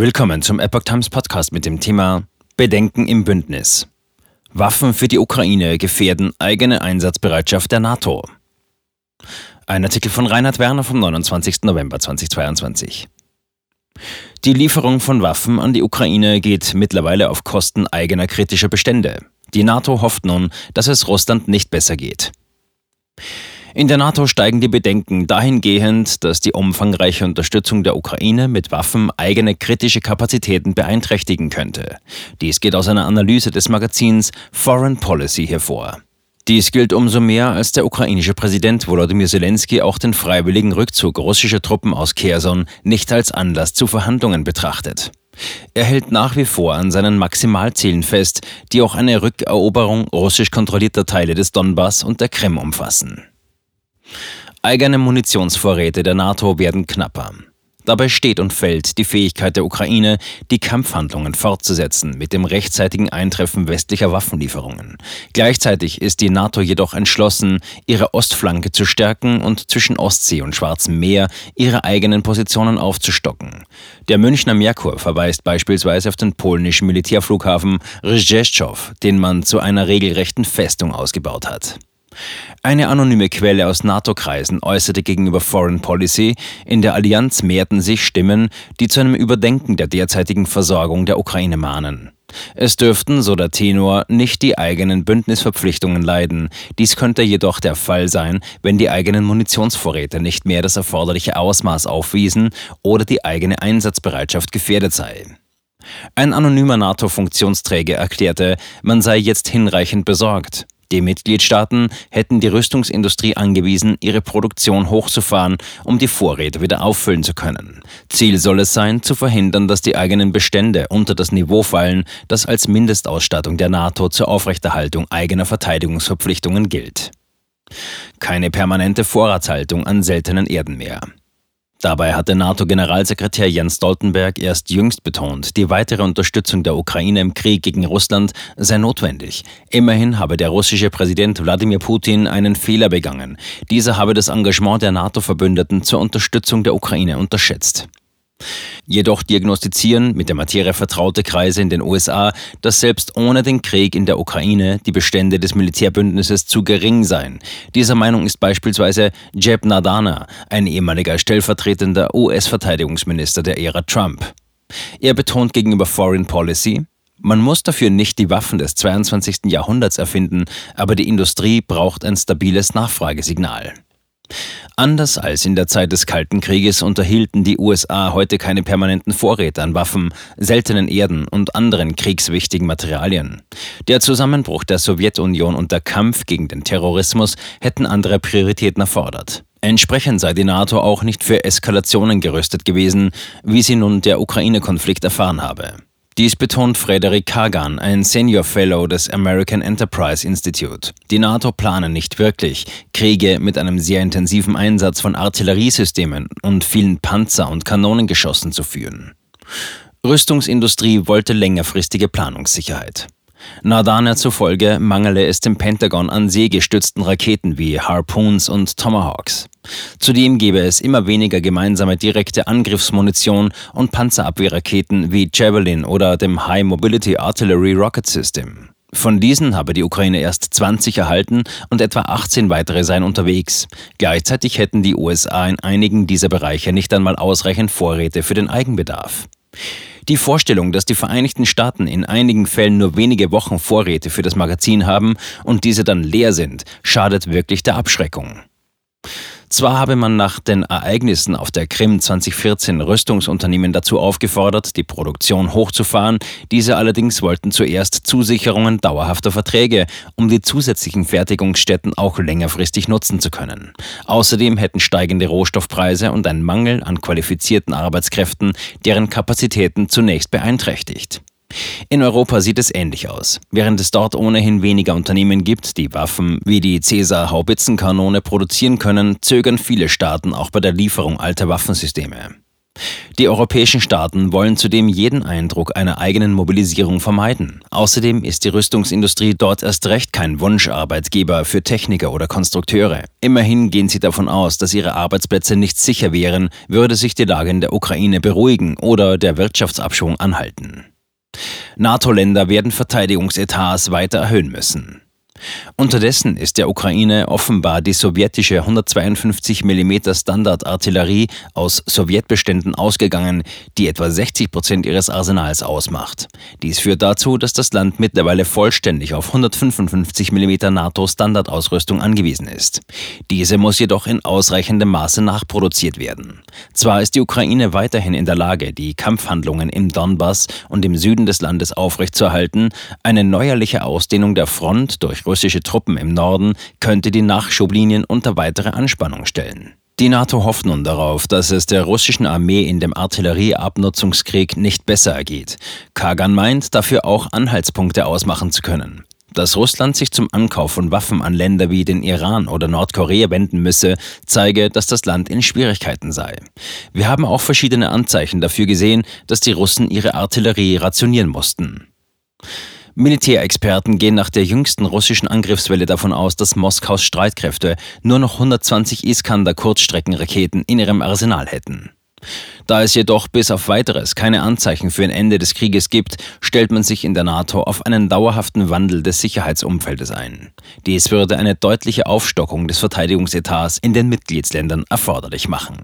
Willkommen zum Epoch Times Podcast mit dem Thema Bedenken im Bündnis. Waffen für die Ukraine gefährden eigene Einsatzbereitschaft der NATO. Ein Artikel von Reinhard Werner vom 29. November 2022. Die Lieferung von Waffen an die Ukraine geht mittlerweile auf Kosten eigener kritischer Bestände. Die NATO hofft nun, dass es Russland nicht besser geht. In der NATO steigen die Bedenken dahingehend, dass die umfangreiche Unterstützung der Ukraine mit Waffen eigene kritische Kapazitäten beeinträchtigen könnte. Dies geht aus einer Analyse des Magazins Foreign Policy hervor. Dies gilt umso mehr, als der ukrainische Präsident Volodymyr Zelensky auch den freiwilligen Rückzug russischer Truppen aus Kherson nicht als Anlass zu Verhandlungen betrachtet. Er hält nach wie vor an seinen Maximalzielen fest, die auch eine Rückeroberung russisch kontrollierter Teile des Donbass und der Krim umfassen. Eigene Munitionsvorräte der NATO werden knapper. Dabei steht und fällt die Fähigkeit der Ukraine, die Kampfhandlungen fortzusetzen mit dem rechtzeitigen Eintreffen westlicher Waffenlieferungen. Gleichzeitig ist die NATO jedoch entschlossen, ihre Ostflanke zu stärken und zwischen Ostsee und Schwarzem Meer ihre eigenen Positionen aufzustocken. Der Münchner Merkur verweist beispielsweise auf den polnischen Militärflughafen Rzeszów, den man zu einer regelrechten Festung ausgebaut hat. Eine anonyme Quelle aus NATO-Kreisen äußerte gegenüber Foreign Policy, in der Allianz mehrten sich Stimmen, die zu einem Überdenken der derzeitigen Versorgung der Ukraine mahnen. Es dürften, so der Tenor, nicht die eigenen Bündnisverpflichtungen leiden. Dies könnte jedoch der Fall sein, wenn die eigenen Munitionsvorräte nicht mehr das erforderliche Ausmaß aufwiesen oder die eigene Einsatzbereitschaft gefährdet sei. Ein anonymer NATO-Funktionsträger erklärte, man sei jetzt hinreichend besorgt. Die Mitgliedstaaten hätten die Rüstungsindustrie angewiesen, ihre Produktion hochzufahren, um die Vorräte wieder auffüllen zu können. Ziel soll es sein, zu verhindern, dass die eigenen Bestände unter das Niveau fallen, das als Mindestausstattung der NATO zur Aufrechterhaltung eigener Verteidigungsverpflichtungen gilt. Keine permanente Vorratshaltung an seltenen Erden mehr. Dabei hatte NATO-Generalsekretär Jens Stoltenberg erst jüngst betont, die weitere Unterstützung der Ukraine im Krieg gegen Russland sei notwendig. Immerhin habe der russische Präsident Wladimir Putin einen Fehler begangen. Dieser habe das Engagement der NATO-Verbündeten zur Unterstützung der Ukraine unterschätzt. Jedoch diagnostizieren mit der Materie vertraute Kreise in den USA, dass selbst ohne den Krieg in der Ukraine die Bestände des Militärbündnisses zu gering seien. Dieser Meinung ist beispielsweise Jeb Nadana, ein ehemaliger stellvertretender US-Verteidigungsminister der Ära Trump. Er betont gegenüber Foreign Policy, man muss dafür nicht die Waffen des 22. Jahrhunderts erfinden, aber die Industrie braucht ein stabiles Nachfragesignal. Anders als in der Zeit des Kalten Krieges unterhielten die USA heute keine permanenten Vorräte an Waffen, seltenen Erden und anderen kriegswichtigen Materialien. Der Zusammenbruch der Sowjetunion und der Kampf gegen den Terrorismus hätten andere Prioritäten erfordert. Entsprechend sei die NATO auch nicht für Eskalationen gerüstet gewesen, wie sie nun der Ukraine-Konflikt erfahren habe. Dies betont Frederick Kagan, ein Senior Fellow des American Enterprise Institute. Die NATO plane nicht wirklich, Kriege mit einem sehr intensiven Einsatz von Artilleriesystemen und vielen Panzer- und Kanonengeschossen zu führen. Rüstungsindustrie wollte längerfristige Planungssicherheit. Nardana zufolge mangele es dem Pentagon an seegestützten Raketen wie Harpoons und Tomahawks. Zudem gebe es immer weniger gemeinsame direkte Angriffsmunition und Panzerabwehrraketen wie Javelin oder dem High Mobility Artillery Rocket System. Von diesen habe die Ukraine erst 20 erhalten und etwa 18 weitere seien unterwegs. Gleichzeitig hätten die USA in einigen dieser Bereiche nicht einmal ausreichend Vorräte für den Eigenbedarf. Die Vorstellung, dass die Vereinigten Staaten in einigen Fällen nur wenige Wochen Vorräte für das Magazin haben und diese dann leer sind, schadet wirklich der Abschreckung. Zwar habe man nach den Ereignissen auf der Krim 2014 Rüstungsunternehmen dazu aufgefordert, die Produktion hochzufahren, diese allerdings wollten zuerst Zusicherungen dauerhafter Verträge, um die zusätzlichen Fertigungsstätten auch längerfristig nutzen zu können. Außerdem hätten steigende Rohstoffpreise und ein Mangel an qualifizierten Arbeitskräften deren Kapazitäten zunächst beeinträchtigt. In Europa sieht es ähnlich aus. Während es dort ohnehin weniger Unternehmen gibt, die Waffen wie die Caesar-Haubitzenkanone produzieren können, zögern viele Staaten auch bei der Lieferung alter Waffensysteme. Die europäischen Staaten wollen zudem jeden Eindruck einer eigenen Mobilisierung vermeiden. Außerdem ist die Rüstungsindustrie dort erst recht kein Wunscharbeitgeber für Techniker oder Konstrukteure. Immerhin gehen sie davon aus, dass ihre Arbeitsplätze nicht sicher wären, würde sich die Lage in der Ukraine beruhigen oder der Wirtschaftsabschwung anhalten. NATO-Länder werden Verteidigungsetats weiter erhöhen müssen. Unterdessen ist der Ukraine offenbar die sowjetische 152 mm Standardartillerie aus Sowjetbeständen ausgegangen, die etwa 60 Prozent ihres Arsenals ausmacht. Dies führt dazu, dass das Land mittlerweile vollständig auf 155 mm NATO-Standardausrüstung angewiesen ist. Diese muss jedoch in ausreichendem Maße nachproduziert werden. Zwar ist die Ukraine weiterhin in der Lage, die Kampfhandlungen im Donbass und im Süden des Landes aufrechtzuerhalten, eine neuerliche Ausdehnung der Front durch russische Truppen im Norden könnte die Nachschublinien unter weitere Anspannung stellen. Die NATO hofft nun darauf, dass es der russischen Armee in dem Artillerieabnutzungskrieg nicht besser ergeht. Kagan meint, dafür auch Anhaltspunkte ausmachen zu können. Dass Russland sich zum Ankauf von Waffen an Länder wie den Iran oder Nordkorea wenden müsse, zeige, dass das Land in Schwierigkeiten sei. Wir haben auch verschiedene Anzeichen dafür gesehen, dass die Russen ihre Artillerie rationieren mussten. Militärexperten gehen nach der jüngsten russischen Angriffswelle davon aus, dass Moskaus Streitkräfte nur noch 120 Iskander-Kurzstreckenraketen in ihrem Arsenal hätten. Da es jedoch bis auf weiteres keine Anzeichen für ein Ende des Krieges gibt, stellt man sich in der NATO auf einen dauerhaften Wandel des Sicherheitsumfeldes ein. Dies würde eine deutliche Aufstockung des Verteidigungsetats in den Mitgliedsländern erforderlich machen.